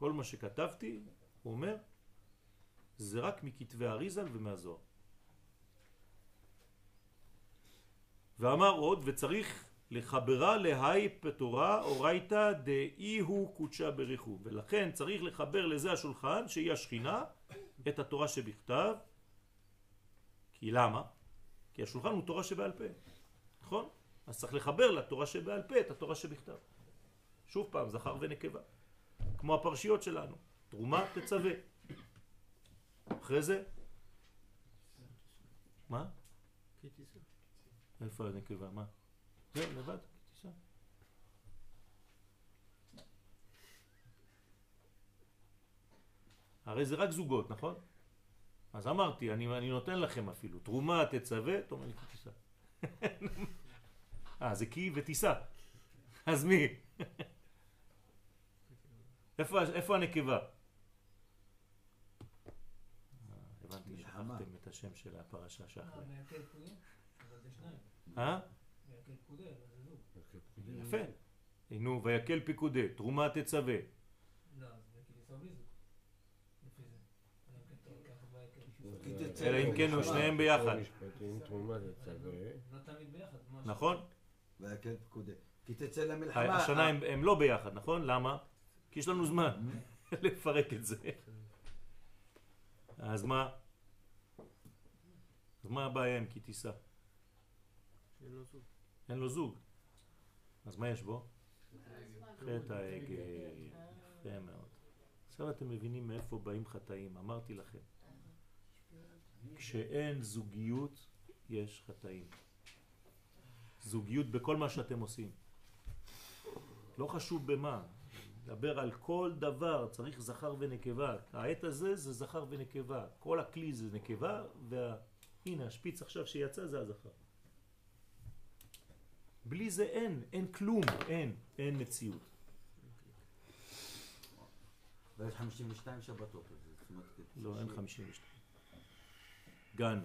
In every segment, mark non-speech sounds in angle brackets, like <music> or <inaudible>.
כל מה שכתבתי, הוא אומר, זה רק מכתבי אריזל ומהזוהר. ואמר עוד, וצריך לחברה להי פתורה אורייתא דאי הוא קודשה בריחו ולכן צריך לחבר לזה השולחן שהיא השכינה את התורה שבכתב כי למה? כי השולחן הוא תורה שבעל פה נכון? אז צריך לחבר לתורה שבעל פה את התורה שבכתב שוב פעם זכר ונקבה כמו הפרשיות שלנו תרומה תצווה אחרי זה מה? איפה הנקבה? מה? זהו, לבד. הרי זה רק זוגות, נכון? אז אמרתי, אני, אני נותן לכם אפילו, תרומה תצווה, אתה אומר לי תיסע. <laughs> אה, זה כי ותיסע. אז מי? <laughs> איפה, איפה הנקבה? אה, הבנתי, שכחתם את השם של הפרשה שאחרי. אה? יפה. נו, ויקל פיקודי, תרומה תצווה. לא, אלא אם כן הוא שניהם ביחד. נכון? ויקל פיקודי. כי תצא למלחמה. השנה הם לא ביחד, נכון? למה? כי יש לנו זמן <laughs> לפרק את זה. אז מה? אז מה הבעיה עם כי תיסע? אין לו זוג. אז מה יש בו? חטא העגל. יפה מאוד. עכשיו אתם מבינים מאיפה באים חטאים. אמרתי לכם. כשאין זוגיות, יש חטאים. זוגיות בכל מה שאתם עושים. לא חשוב במה. דבר על כל דבר, צריך זכר ונקבה. העת הזה זה זכר ונקבה. כל הכלי זה נקבה, והנה השפיץ עכשיו שיצא זה הזכר. בלי זה אין, אין כלום, אין, אין מציאות. ויש 52 שבתות. לא, אין 52. גן,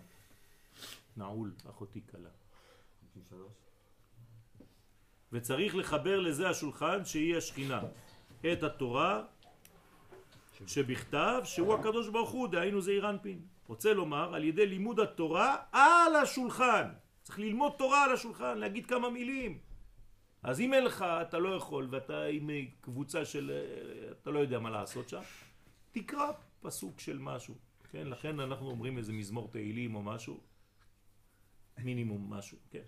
נעול, אחותי קלה. 53. וצריך לחבר לזה השולחן שהיא השכינה, את התורה שבכתב שהוא הקדוש ברוך הוא, דהיינו זה אירנפין. רוצה לומר על ידי לימוד התורה על השולחן. צריך ללמוד תורה על השולחן, להגיד כמה מילים. אז אם אין לך, אתה לא יכול, ואתה עם קבוצה של... אתה לא יודע מה לעשות שם, תקרא פסוק של משהו. כן? לכן אנחנו אומרים איזה מזמור תהילים או משהו. מינימום משהו, כן.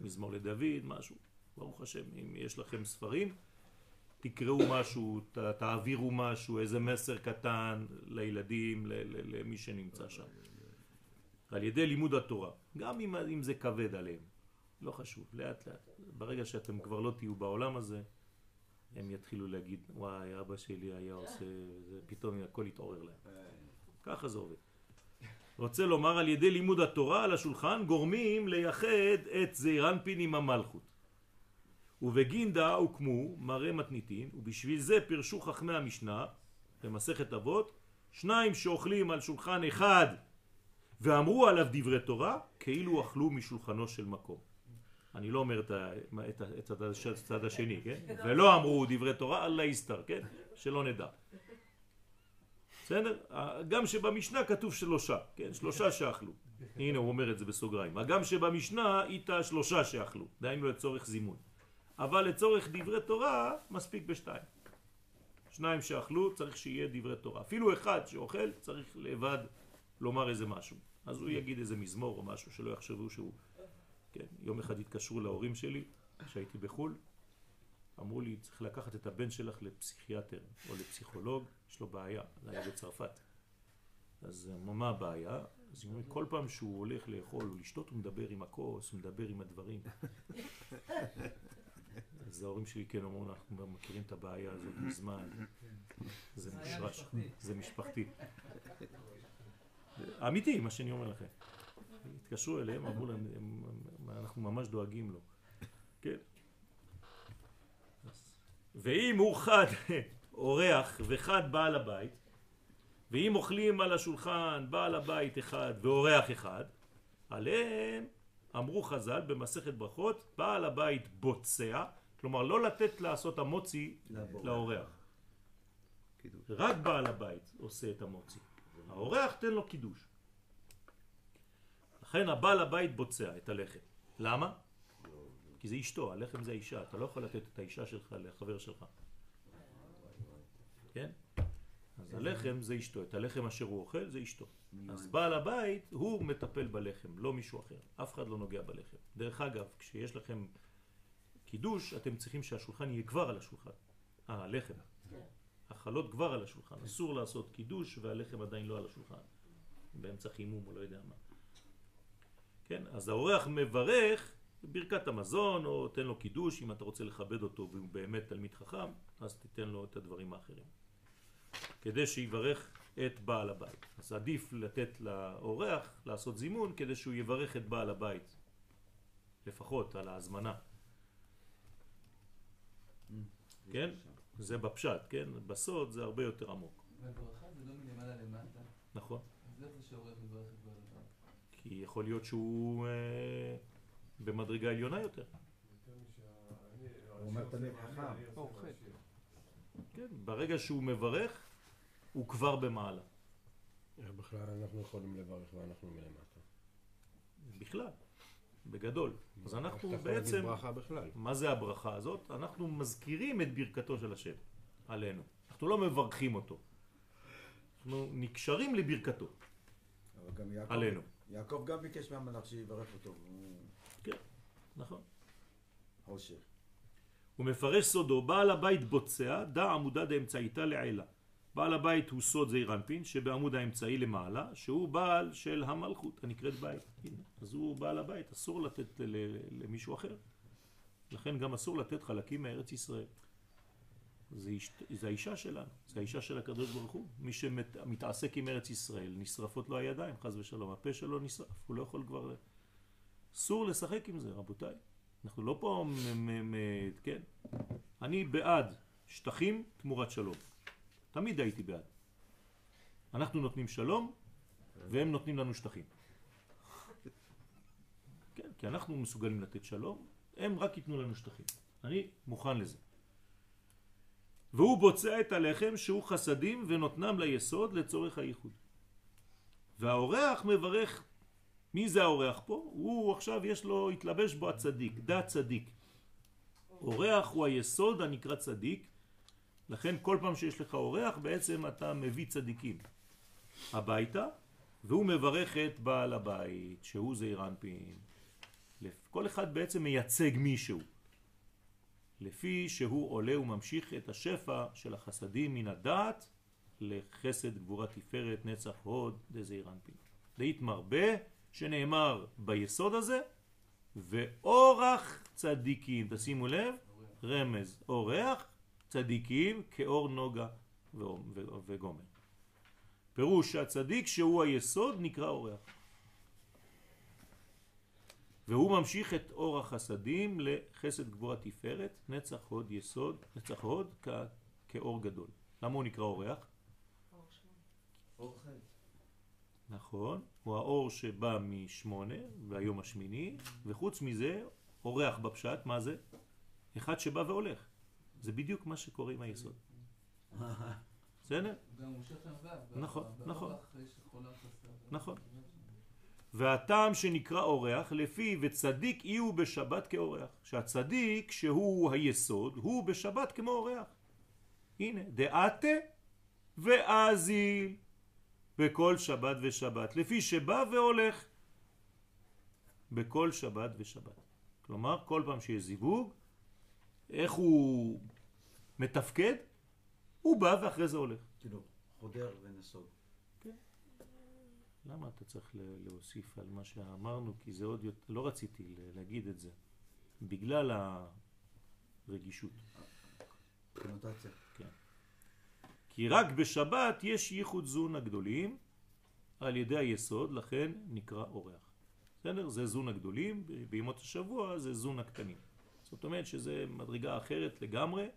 מזמור לדוד, משהו. ברוך השם, אם יש לכם ספרים, תקראו משהו, ת, תעבירו משהו, איזה מסר קטן לילדים, למי שנמצא שם. על ידי לימוד התורה, גם אם, אם זה כבד עליהם, לא חשוב, לאט לאט. ברגע שאתם כבר לא תהיו בעולם הזה, הם יתחילו להגיד, וואי, אבא שלי היה עושה, זה, פתאום הכל יתעורר להם. ככה זה עובד. רוצה לומר על ידי לימוד התורה על השולחן גורמים לייחד את זעירנפין עם המלכות. ובגינדה הוקמו מראה מתניתין ובשביל זה פרשו חכמי המשנה במסכת אבות שניים שאוכלים על שולחן אחד ואמרו עליו דברי תורה כאילו אכלו משולחנו של מקום. אני לא אומר את, את, את הצד השני, כן? ולא אמרו דברי תורה, אללה יסתר, כן? שלא נדע. בסדר? גם שבמשנה כתוב שלושה, כן? שלושה שאכלו. הנה הוא אומר את זה בסוגריים. הגם שבמשנה איתה שלושה שאכלו, דהיינו לצורך זימון. אבל לצורך דברי תורה מספיק בשתיים. שניים שאכלו צריך שיהיה דברי תורה. אפילו אחד שאוכל צריך לבד לומר איזה משהו. אז הוא יגיד איזה מזמור או משהו שלא יחשבו שהוא... כן, יום אחד התקשרו להורים שלי כשהייתי בחו"ל, אמרו לי צריך לקחת את הבן שלך לפסיכיאטר או לפסיכולוג, יש לו בעיה, זה היה בצרפת. אז מה הבעיה? אז אומרים, כל פעם שהוא הולך לאכול או לשתות הוא מדבר עם הכוס, הוא מדבר עם הדברים. אז ההורים שלי כן אמרו, אנחנו מכירים את הבעיה הזאת מזמן, זה מושרש, זה משפחתי. אמיתי, מה שאני אומר לכם. התקשרו אליהם, אמרו להם, אנחנו ממש דואגים לו. כן. ואם הוא חד אורח וחד בעל הבית, ואם אוכלים על השולחן בעל הבית אחד ואורח אחד, עליהם אמרו חז"ל במסכת ברכות, בעל הבית בוצע, כלומר לא לתת לעשות המוצי לאורח. רק בעל הבית עושה את המוציא. האורח תן לו קידוש. לכן הבעל הבית בוצע את הלחם. למה? כי זה אשתו, הלחם זה האישה, אתה לא יכול לתת את האישה שלך לחבר שלך. כן? אז הלחם זה אשתו, את הלחם אשר הוא אוכל זה אשתו. אז בעל הבית הוא מטפל בלחם, לא מישהו אחר. אף אחד לא נוגע בלחם. דרך אגב, כשיש לכם קידוש, אתם צריכים שהשולחן יהיה כבר על השולחן. אה, הלחם. החלות כבר על השולחן. אסור לעשות קידוש והלחם עדיין לא על השולחן. באמצע חימום או לא יודע מה. כן, אז האורח מברך ברכת המזון או תן לו קידוש אם אתה רוצה לכבד אותו והוא באמת תלמיד חכם אז תיתן לו את הדברים האחרים כדי שיברך את בעל הבית אז עדיף לתת לאורח לעשות זימון כדי שהוא יברך את בעל הבית לפחות על ההזמנה כן? זה בפשט, כן? בסוד זה הרבה יותר עמוק והברכה זה לא מלמעלה למטה, נכון? אז איך זה שהעורך מברך את בעל? כי יכול להיות שהוא אה, במדרגה עליונה יותר הוא אומר תלמיד חכם. כן, ברגע שהוא מברך, הוא כבר במעלה. איך בכלל אנחנו יכולים לברך ואנחנו מלמטה? בכלל, בגדול. אז אנחנו בעצם? מה זה הברכה הזאת? אנחנו מזכירים את ברכתו של השם עלינו. אנחנו לא מברכים אותו. אנחנו נקשרים לברכתו אבל גם יעקב, עלינו. יעקב גם ביקש מהמלאך שיברך אותו. כן, נכון. חושך. הוא מפרש סודו, בעל הבית בוצע, דע עמודה דאמצעיתה לעילה. בעל הבית הוא סוד זעיר אנפין, שבעמוד האמצעי למעלה, שהוא בעל של המלכות, הנקראת בית. הנה, אז הוא בעל הבית, אסור לתת למישהו אחר. לכן גם אסור לתת חלקים מארץ ישראל. זה, אשת, זה האישה שלנו, זה האישה של הקדוש ברוך הוא. מי שמתעסק עם ארץ ישראל, נשרפות לו הידיים, חז ושלום. הפה שלו נשרף, הוא לא יכול כבר... אסור לשחק עם זה, רבותיי. אנחנו לא פה, כן? אני בעד שטחים תמורת שלום. תמיד הייתי בעד. אנחנו נותנים שלום, והם נותנים לנו שטחים. כן, כי אנחנו מסוגלים לתת שלום, הם רק ייתנו לנו שטחים. אני מוכן לזה. והוא בוצע את הלחם שהוא חסדים ונותנם ליסוד לצורך הייחוד. והאורח מברך, מי זה האורח פה? הוא עכשיו יש לו, התלבש בו הצדיק, דה צדיק. אורח הוא היסוד הנקרא צדיק, לכן כל פעם שיש לך אורח בעצם אתה מביא צדיקים הביתה והוא מברך את בעל הבית שהוא זעיר אנפין. כל אחד בעצם מייצג מישהו לפי שהוא עולה וממשיך את השפע של החסדים מן הדעת לחסד גבורה תפארת נצח הוד דזעיר אנפין. דאית מרבה שנאמר ביסוד הזה ואורח צדיקים תשימו לב רמז אורח צדיקים כאור נוגה וגומר. פירוש שהצדיק שהוא היסוד נקרא אורח. והוא ממשיך את אור החסדים לחסד גבורה תפארת, נצח הוד יסוד, נצח הוד כ- כאור גדול. למה הוא נקרא אורח? אור חטא. נכון, הוא האור שבא משמונה והיום השמיני, וחוץ מזה, אורח בפשט, מה זה? אחד שבא והולך. זה בדיוק מה שקורה עם היסוד. בסדר? נכון, נכון. נכון. והטעם שנקרא אורח, לפי וצדיק אי הוא בשבת כאורח. שהצדיק, שהוא היסוד, הוא בשבת כמו אורח. הנה, דעתה ואזיל בכל שבת ושבת, לפי שבא והולך בכל שבת ושבת. כלומר, כל פעם שיש זיווג, איך הוא מתפקד? הוא בא ואחרי זה הולך. כאילו, חודר ונסוג. למה אתה צריך להוסיף על מה שאמרנו? כי זה עוד יותר, לא רציתי להגיד את זה. בגלל הרגישות. קונוטציה. כי רק בשבת יש ייחוד זון הגדולים על ידי היסוד, לכן נקרא אורח. בסדר? זה זון הגדולים, בימות השבוע זה זון הקטנים. זאת אומרת שזה מדרגה אחרת לגמרי,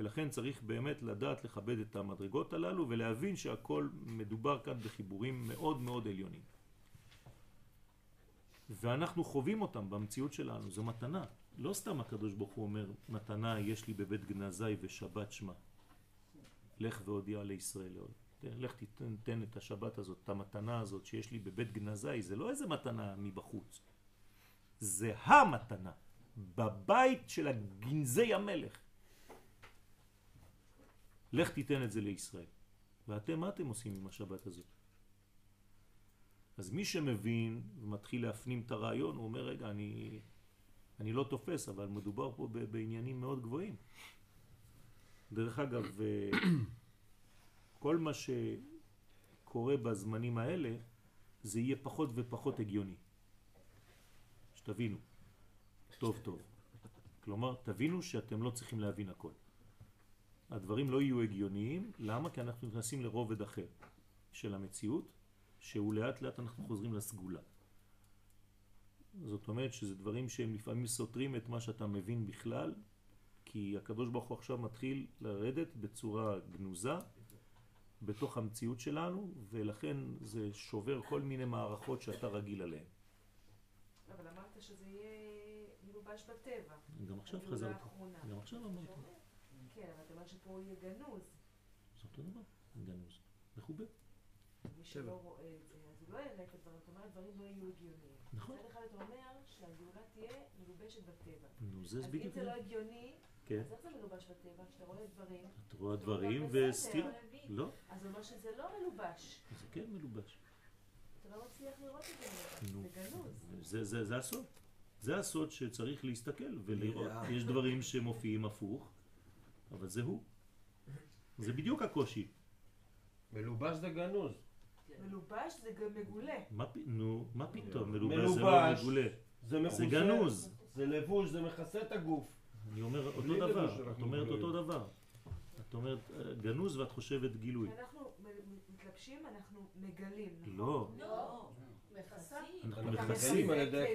ולכן צריך באמת לדעת לכבד את המדרגות הללו ולהבין שהכל מדובר כאן בחיבורים מאוד מאוד עליונים. ואנחנו חווים אותם במציאות שלנו, זו מתנה. לא סתם הקדוש ברוך הוא אומר, מתנה יש לי בבית גנזי ושבת שמה. לך והודיע לישראל. לך תיתן תן את השבת הזאת, את המתנה הזאת שיש לי בבית גנזי, זה לא איזה מתנה מבחוץ, זה המתנה, בבית של הגנזי המלך. לך תיתן את זה לישראל. ואתם, מה אתם עושים עם השבת הזאת? אז מי שמבין ומתחיל להפנים את הרעיון, הוא אומר, רגע, אני, אני לא תופס, אבל מדובר פה בעניינים מאוד גבוהים. דרך אגב, אה, כל מה שקורה בזמנים האלה, זה יהיה פחות ופחות הגיוני. שתבינו, טוב טוב. כלומר, תבינו שאתם לא צריכים להבין הכל. הדברים לא יהיו הגיוניים, למה? כי אנחנו נכנסים לרובד אחר של המציאות, שהוא לאט לאט אנחנו חוזרים לסגולה. זאת אומרת שזה דברים שהם לפעמים סותרים את מה שאתה מבין בכלל, כי הקדוש ברוך הוא עכשיו מתחיל לרדת בצורה גנוזה בתוך המציאות שלנו, ולכן זה שובר כל מיני מערכות שאתה רגיל עליהן. אבל אמרת שזה יהיה מלובש בטבע. גם עכשיו חזרתי. גם עכשיו אמרתי. כן, אבל אתה אומר שפה הוא יהיה גנוז. זה אותו דבר, גנוז. מחובר. מי שלא רואה את זה, אז הוא לא יראה את הדברים. אתה אומר, הדברים לא יהיו הגיוניים. נכון. מצד אחד אתה אומר שהגאולה תהיה מלובשת בטבע. נו, זה אז אם בדיוק זה זה. לא הגיוני, כן. אז איך זה מלובש בטבע? כשאתה רואה דברים, את רואה דברים בסדר. וסתירה. לא, אז הוא אומר שזה לא מלובש. זה כן מלובש. אתה לא מצליח לראות את זה. נו. זה גנוז. זה, הסוד. זה הסוד שצריך להסתכל ולראות. נראה. יש דברים שמופיעים הפוך, אבל זה הוא. זה בדיוק הקושי. מלובש זה גנוז. מלובש זה גם מגולה. מה, פ- נו, מה פתאום? מלובש זה לא. מגולה. זה מכוסה. זה גנוז. זה לבוש, זה מכסה את הגוף. אני אומר אותו דבר. את אנחנו אומרת. אותו דבר. את אומרת אה, גנוז ואת חושבת גילוי. מ- מתלבשים, אנחנו מגלים. נכון? לא, לא, מכסים. אנחנו אנחנו מכסים. כדי.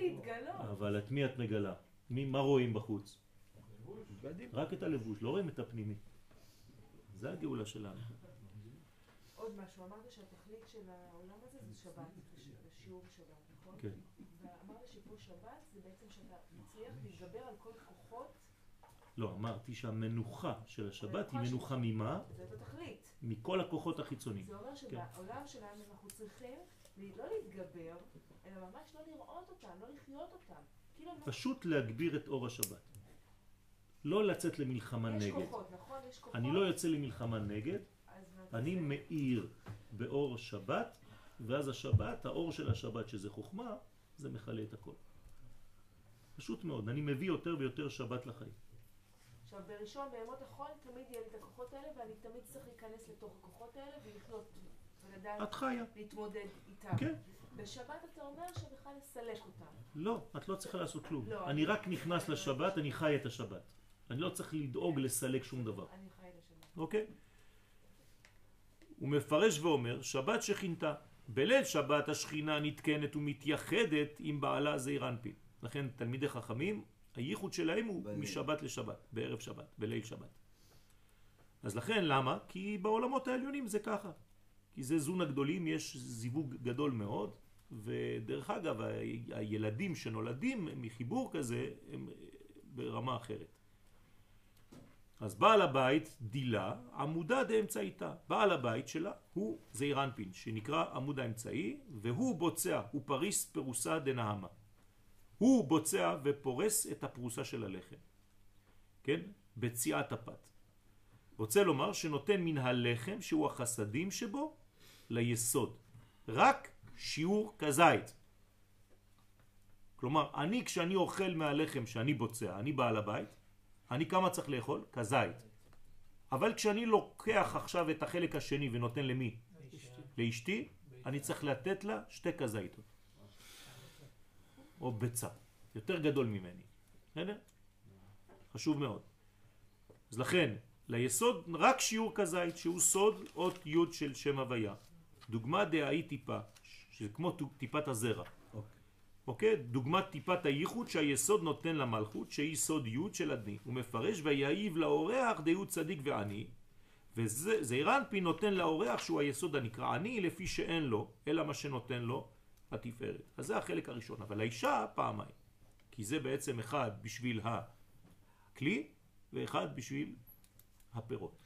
להתגלות. אבל את מי את מגלה? מי, מה רואים בחוץ? בגדים. רק את הלבוש, לא רואים את הפנימי. זה הגאולה שלנו. עוד משהו, אמרת שהתכלית של העולם הזה זה שבת, שיעור שבת, נכון? כן. ואמרת שפה שבת זה בעצם שאתה מצליח להתגבר על כל כוחות, לא, אמרתי שהמנוחה של השבת היא מנוחה ממה? זאת התכלית. מכל הכוחות החיצוניים. זה אומר שבעולם שלנו אנחנו צריכים לא להתגבר, אלא ממש לא לראות אותם, לא לחיות אותם. כאילו פשוט להגביר את אור השבת. לא לצאת למלחמה יש נגד. כוחות, נכון? יש כוחות. אני לא יוצא למלחמה נגד, אני זה? מאיר באור שבת, ואז השבת, האור של השבת שזה חוכמה, זה מכלה את הכל. פשוט מאוד, אני מביא יותר ויותר שבת לחיים. עכשיו בראשון בימות החול תמיד יהיה לי את הכוחות האלה ואני תמיד צריך להיכנס לתוך הכוחות האלה ולחיות ולדעת את חיה. להתמודד איתם. כן. בשבת אתה אומר שבכלל לסלק אותם. לא, את לא צריכה לעשות כלום. לא, אני- רק נכנס לשבת, אני חי את השבת. אני לא צריך לדאוג לסלק שום דבר. אוקיי? הוא מפרש ואומר, שבת שכינתה. בליל שבת השכינה נתקנת ומתייחדת עם בעלה זעיר אנפין. לכן תלמידי חכמים, הייחוד שלהם הוא בליל. משבת לשבת, בערב שבת, בליל שבת. אז לכן למה? כי בעולמות העליונים זה ככה. כי זה זון הגדולים, יש זיווג גדול מאוד, ודרך אגב, ה- הילדים שנולדים מחיבור כזה הם ברמה אחרת. אז בעל הבית דילה עמודה דאמצעיתה. בעל הבית שלה הוא זעיר שנקרא עמוד האמצעי, והוא בוצע, הוא פריס פרוסה דנעמה. הוא בוצע ופורס את הפרוסה של הלחם. כן? בציעת הפת. רוצה לומר שנותן מן הלחם, שהוא החסדים שבו, ליסוד. רק שיעור כזית. כלומר, אני כשאני אוכל מהלחם שאני בוצע, אני בעל הבית, אני כמה צריך לאכול? כזית. אבל כשאני לוקח עכשיו את החלק השני ונותן למי? לאשתי, אני צריך לתת לה שתי כזיתות. או ביצה. יותר גדול ממני. בסדר? חשוב מאוד. אז לכן, ליסוד רק שיעור כזית, שהוא סוד אות י' של שם הוויה. דוגמה דהאי טיפה, שזה כמו טיפת הזרע. אוקיי. אוקיי? דוגמת טיפת הייחוד שהיסוד נותן למלכות, שהיא סוד י' של הדני. הוא מפרש ויעיב לאורח דהוא צדיק ועני, וזעיר אנפין נותן לאורח שהוא היסוד הנקרא עני, לפי שאין לו, אלא מה שנותן לו התפארת. אז זה החלק הראשון. אבל האישה פעמיים. כי זה בעצם אחד בשביל הכלי, ואחד בשביל הפירות.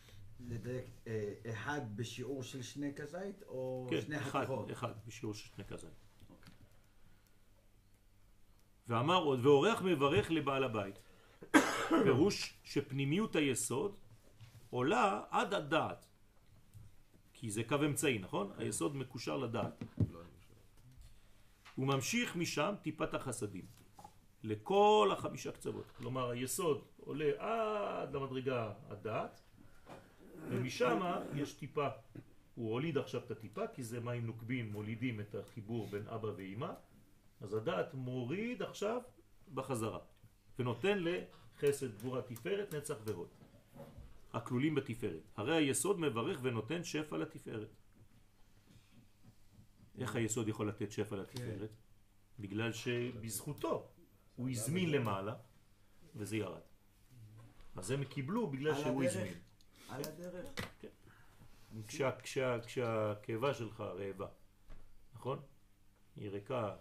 לדייק, אה, אחד בשיעור של שני כזית, או כן, שני אחד, חתיכות? אחד, בשיעור של שני כזית. ואמר עוד, ואורח מברך לבעל הבית. <coughs> פירוש שפנימיות היסוד עולה עד הדעת. כי זה קו אמצעי, נכון? היסוד מקושר לדעת. הוא ממשיך משם טיפת החסדים. לכל החמישה קצוות. כלומר, היסוד עולה עד למדרגה הדעת, ומשם יש טיפה. הוא הוליד עכשיו את הטיפה, כי זה מים נוקבים מולידים את החיבור בין אבא ואמא, אז הדעת מוריד עכשיו בחזרה, ונותן לחסד, גבורה, תפארת, נצח והוד. הכלולים בתפארת. הרי היסוד מברך ונותן שפע לתפארת. איך היסוד יכול לתת שפע לתפארת? בגלל שבזכותו הוא הזמין למעלה וזה ירד. אז הם קיבלו בגלל שהוא הדרך? הזמין. על הדרך? כן. כשהקיבה שלך רעבה, נכון? היא ריקה,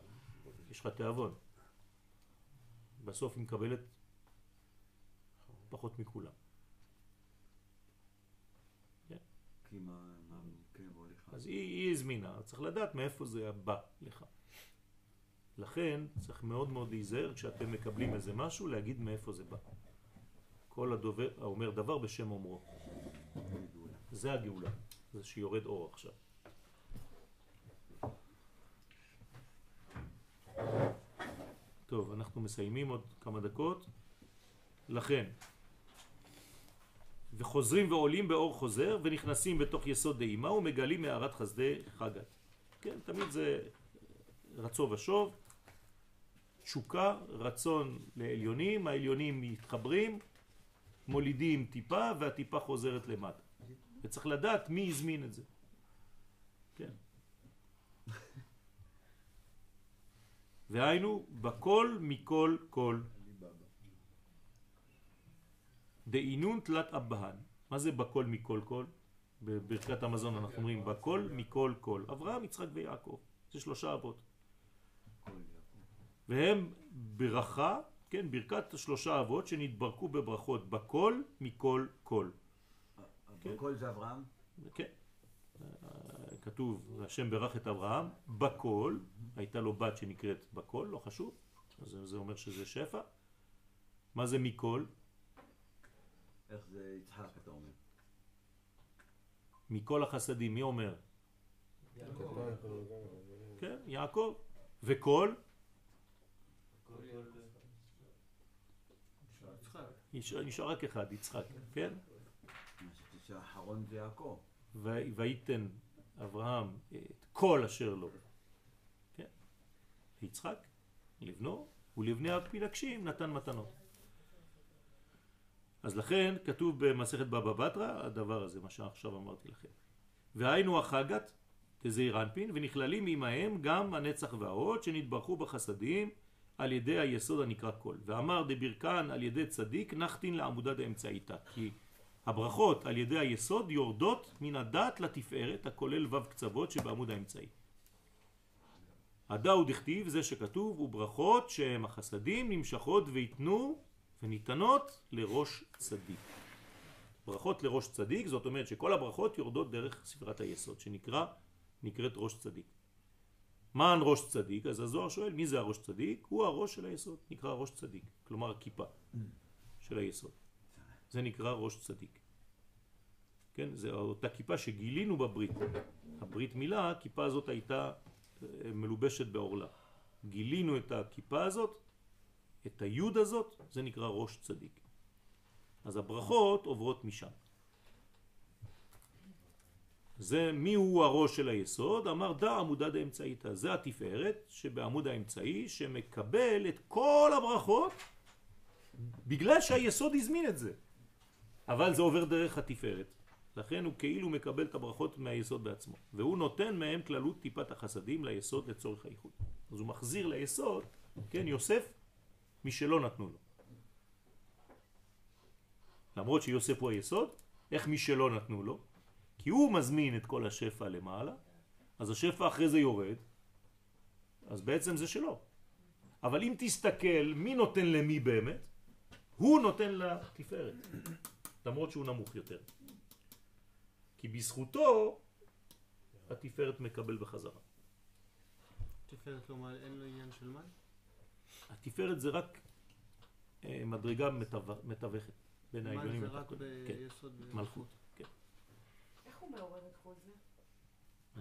יש לך תיאבון. בסוף היא מקבלת פחות מכולם. כן, הוליכה. אז היא, היא הזמינה, צריך לדעת מאיפה זה בא לך. לכן צריך מאוד מאוד להיזהר כשאתם מקבלים איזה משהו להגיד מאיפה זה בא. כל הדובר, האומר דבר בשם אומרו. זה הגאולה, זה שיורד אור עכשיו. טוב, אנחנו מסיימים עוד כמה דקות. לכן, וחוזרים ועולים באור חוזר ונכנסים בתוך יסוד דהימה ומגלים מערת חסדי חגת. כן, תמיד זה רצו ושוב, תשוקה, רצון לעליונים, העליונים מתחברים, מולידים טיפה והטיפה חוזרת למטה. וצריך לדעת מי הזמין את זה. כן. והיינו, בכל מכל כל. דאינון תלת אבהן. מה זה בכל מכל כל? בברכת המזון אנחנו אומרים בכל מכל כל. אברהם, יצחק ויעקב. זה שלושה אבות. והם ברכה, כן, ברכת שלושה אבות שנתברכו בברכות בכל מכל כל. בכל זה אברהם? כן. כתוב, השם ברך את אברהם בכל, הייתה לו בת שנקראת בכל, לא חשוב, אז זה אומר שזה שפע. מה זה מכל? איך זה יצחק, אתה אומר? מכל החסדים, מי אומר? כן, יעקב. וכל? נשאר רק אחד, יצחק, כן? שהאחרון זה יעקב. וייתן אברהם את כל אשר לו. ליצחק, לבנו, ולבני הפילגשים נתן מתנות. אז לכן כתוב במסכת בבא בתרא הדבר הזה, מה שעכשיו אמרתי לכם. והיינו החגת תזעיר אנפין, ונכללים עמהם גם הנצח וההוד שנתברכו בחסדים על ידי היסוד הנקרא כל. ואמר דברכן על ידי צדיק נחתין לעמודה דאמצעיתה. כי הברכות על ידי היסוד יורדות מן הדת לתפארת הכולל ו' קצוות שבעמוד האמצעי. הדאו דכתיב זה שכתוב וברכות שהם החסדים נמשכות ויתנו וניתנות לראש צדיק. ברכות לראש צדיק זאת אומרת שכל הברכות יורדות דרך ספרת היסוד שנקרא נקראת ראש צדיק. מה ראש צדיק? אז הזוהר שואל מי זה הראש צדיק? הוא הראש של היסוד, נקרא ראש צדיק, כלומר הכיפה של היסוד. זה נקרא ראש צדיק. כן, זה אותה כיפה שגילינו בברית. הברית מילה, הכיפה הזאת הייתה מלובשת בעורלה. גילינו את הכיפה הזאת, את היוד הזאת, זה נקרא ראש צדיק. אז הברכות עוברות משם. זה מי הוא הראש של היסוד? אמר דא עמודה דאמצעיתא. זה התפארת שבעמוד האמצעי שמקבל את כל הברכות בגלל שהיסוד הזמין את זה. אבל זה עובר דרך התפארת. לכן הוא כאילו מקבל את הברכות מהיסוד בעצמו. והוא נותן מהם כללות טיפת החסדים ליסוד לצורך הייחוד. אז הוא מחזיר ליסוד, כן, יוסף, מי שלא נתנו לו. למרות שיוסף הוא היסוד, איך מי שלא נתנו לו? כי הוא מזמין את כל השפע למעלה, אז השפע אחרי זה יורד, אז בעצם זה שלו. אבל אם תסתכל מי נותן למי באמת, הוא נותן לתפארת, למרות שהוא נמוך יותר. כי בזכותו התפארת מקבל בחזרה. תפארת לא מעל, אין לו עניין של מן? התפארת זה רק אה, מדרגה מתו- מתווכת בין מן העליונים זה רק. כן, ביסוד מלכות. כן. איך הוא מעורר את כל זה?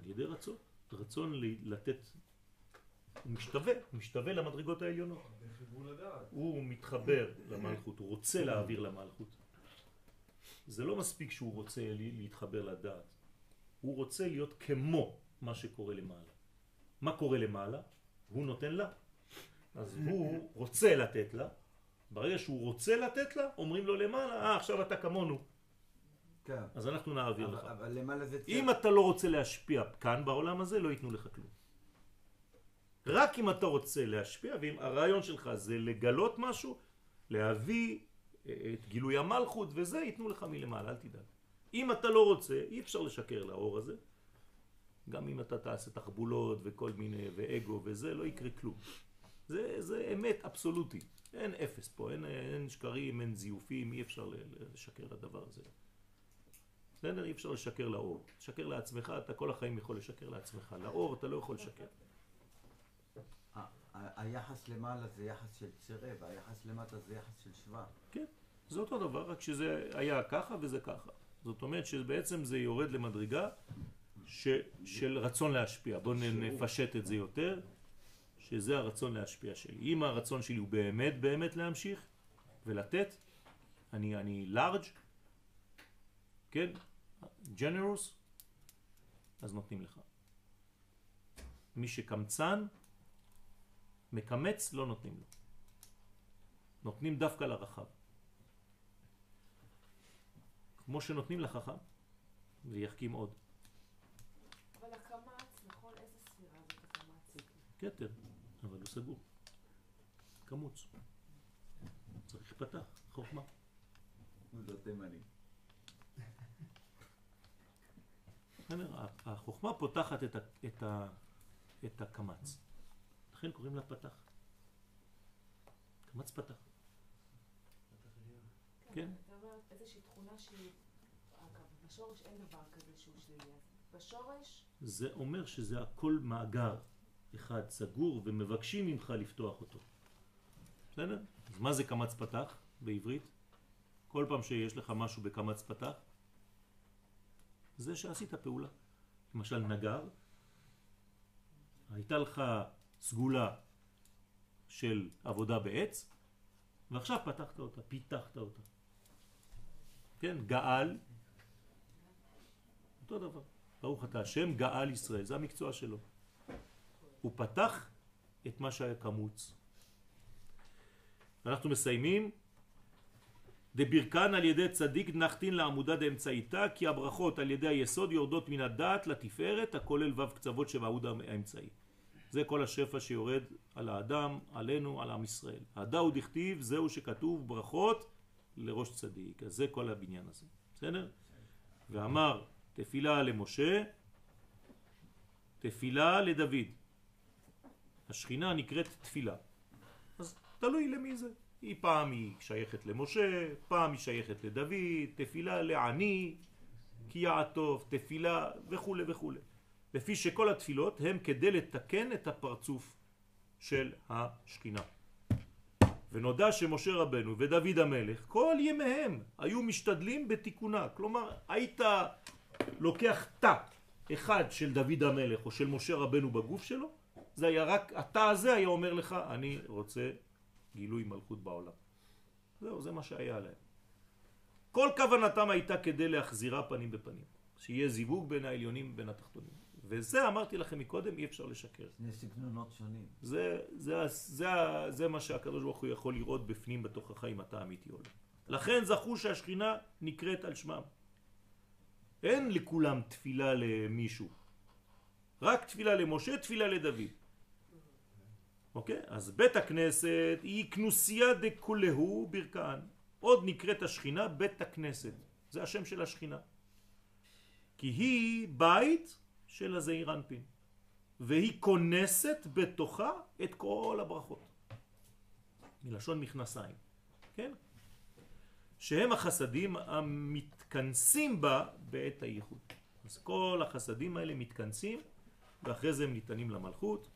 על ידי רצון. רצון לתת, הוא משתווה, הוא משתווה למדרגות העליונות. הוא מתחבר למלכות, הוא רוצה להעביר למלכות. זה לא מספיק שהוא רוצה להתחבר לדעת. הוא רוצה להיות כמו מה שקורה למעלה. מה קורה למעלה? הוא נותן לה. אז הוא רוצה לתת לה. ברגע שהוא רוצה לתת לה, אומרים לו למעלה, אה, עכשיו אתה כמונו. כן. אז אנחנו נעביר אבל- לך. אבל למעלה זה. אם אתה לא רוצה להשפיע כאן בעולם הזה, לא ייתנו לך כלום. רק אם אתה רוצה להשפיע, ואם הרעיון שלך זה לגלות משהו, להביא את גילוי המלכות וזה, ייתנו לך מלמעלה, אל תדאג. אם אתה לא רוצה, אי אפשר לשקר לאור הזה. גם אם אתה תעשה תחבולות וכל מיני, ואגו וזה, לא יקרה כלום. זה, זה אמת אבסולוטית. אין אפס פה, אין, אין שקרים, אין זיופים, אי אפשר לשקר לדבר הזה. בסדר? אי אפשר לשקר לאור. לשקר לעצמך, אתה כל החיים יכול לשקר לעצמך. לאור אתה לא יכול לשקר. היחס למעלה זה יחס של צירה, והיחס למטה זה יחס של שבא. כן, זה אותו דבר, רק שזה היה ככה וזה ככה. זאת אומרת שבעצם זה יורד למדרגה ש, של רצון להשפיע. בואו נפשט את זה יותר, שזה הרצון להשפיע שלי. אם הרצון שלי הוא באמת באמת להמשיך ולתת, אני, אני large, כן, generous, אז נותנים לך. מי שקמצן, מקמץ, לא נותנים לו. נותנים דווקא לרחב. כמו שנותנים לחכם, ויחכים עוד. אבל הקמץ, נכון? איזה ספירה זאת הקמץ? כתר, אבל הוא סגור. קמוץ. צריך פתח, חוכמה. לא תימני. החוכמה פותחת את, ה, את, ה, את הקמץ. לכן קוראים לה פתח. קמץ פתח. כן. אתה אומר איזושהי תכונה שהיא... אגב, בשורש אין דבר כזה שהוא שלילי. בשורש, זה אומר שזה הכל מאגר אחד סגור ומבקשים ממך לפתוח אותו. בסדר? אז מה זה קמץ פתח בעברית? כל פעם שיש לך משהו בקמץ פתח, זה שעשית פעולה. למשל נגר, הייתה לך סגולה של עבודה בעץ, ועכשיו פתחת אותה, פיתחת אותה. כן, גאל, אותו דבר. ברוך אתה השם גאל ישראל, זה המקצוע שלו. הוא פתח את מה שהיה קמוץ. אנחנו מסיימים. דברכן על ידי צדיק נחתין לעמודה דאמצעיתה כי הברכות על ידי היסוד יורדות מן הדעת לתפארת הכולל ו' קצוות שבעמוד האמצעי. זה כל השפע שיורד על האדם, עלינו, על עם ישראל. הדאו דכתיב זהו שכתוב ברכות לראש צדיק. אז זה כל הבניין הזה. בסדר? ואמר תפילה למשה, תפילה לדוד. השכינה נקראת תפילה. אז תלוי למי זה. היא פעם היא שייכת למשה, פעם היא שייכת לדוד, תפילה לעני, כי יעטוף, תפילה וכו' וכו'. לפי שכל התפילות הם כדי לתקן את הפרצוף של השכינה. ונודע שמשה רבנו ודוד המלך כל ימיהם היו משתדלים בתיקונה. כלומר, היית לוקח תא אחד של דוד המלך או של משה רבנו בגוף שלו, זה היה רק, התא הזה היה אומר לך, אני רוצה גילוי מלכות בעולם. זהו, זה מה שהיה להם. כל כוונתם הייתה כדי להחזירה פנים בפנים. שיהיה זיווג בין העליונים ובין התחתונים. וזה אמרתי לכם מקודם, אי אפשר לשקר. שני סגנונות שונים. זה, זה, זה, זה מה שהקדוש ברוך הוא יכול לראות בפנים בתוך החיים אתה אמיתי או לא. לכן זכו שהשכינה נקראת על שמם. אין לכולם תפילה למישהו. רק תפילה למשה, תפילה לדוד. אוקיי? אז בית הכנסת היא כנוסיה דכולהו ברכן. עוד נקראת השכינה בית הכנסת. זה השם של השכינה. כי היא בית של הזעיר אנפין. והיא כונסת בתוכה את כל הברכות. מלשון מכנסיים, כן? שהם החסדים המתכנסים בה בעת הייחוד. אז כל החסדים האלה מתכנסים ואחרי זה הם ניתנים למלכות.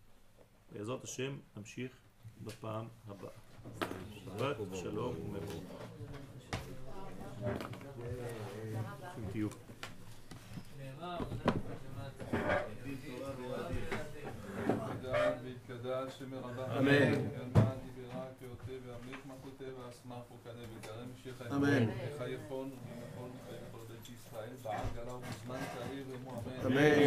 בעזרת השם נמשיך בפעם הבאה. שבת שלום ומבוא. גלה ומוזמן תאיר ומו אמן אמן.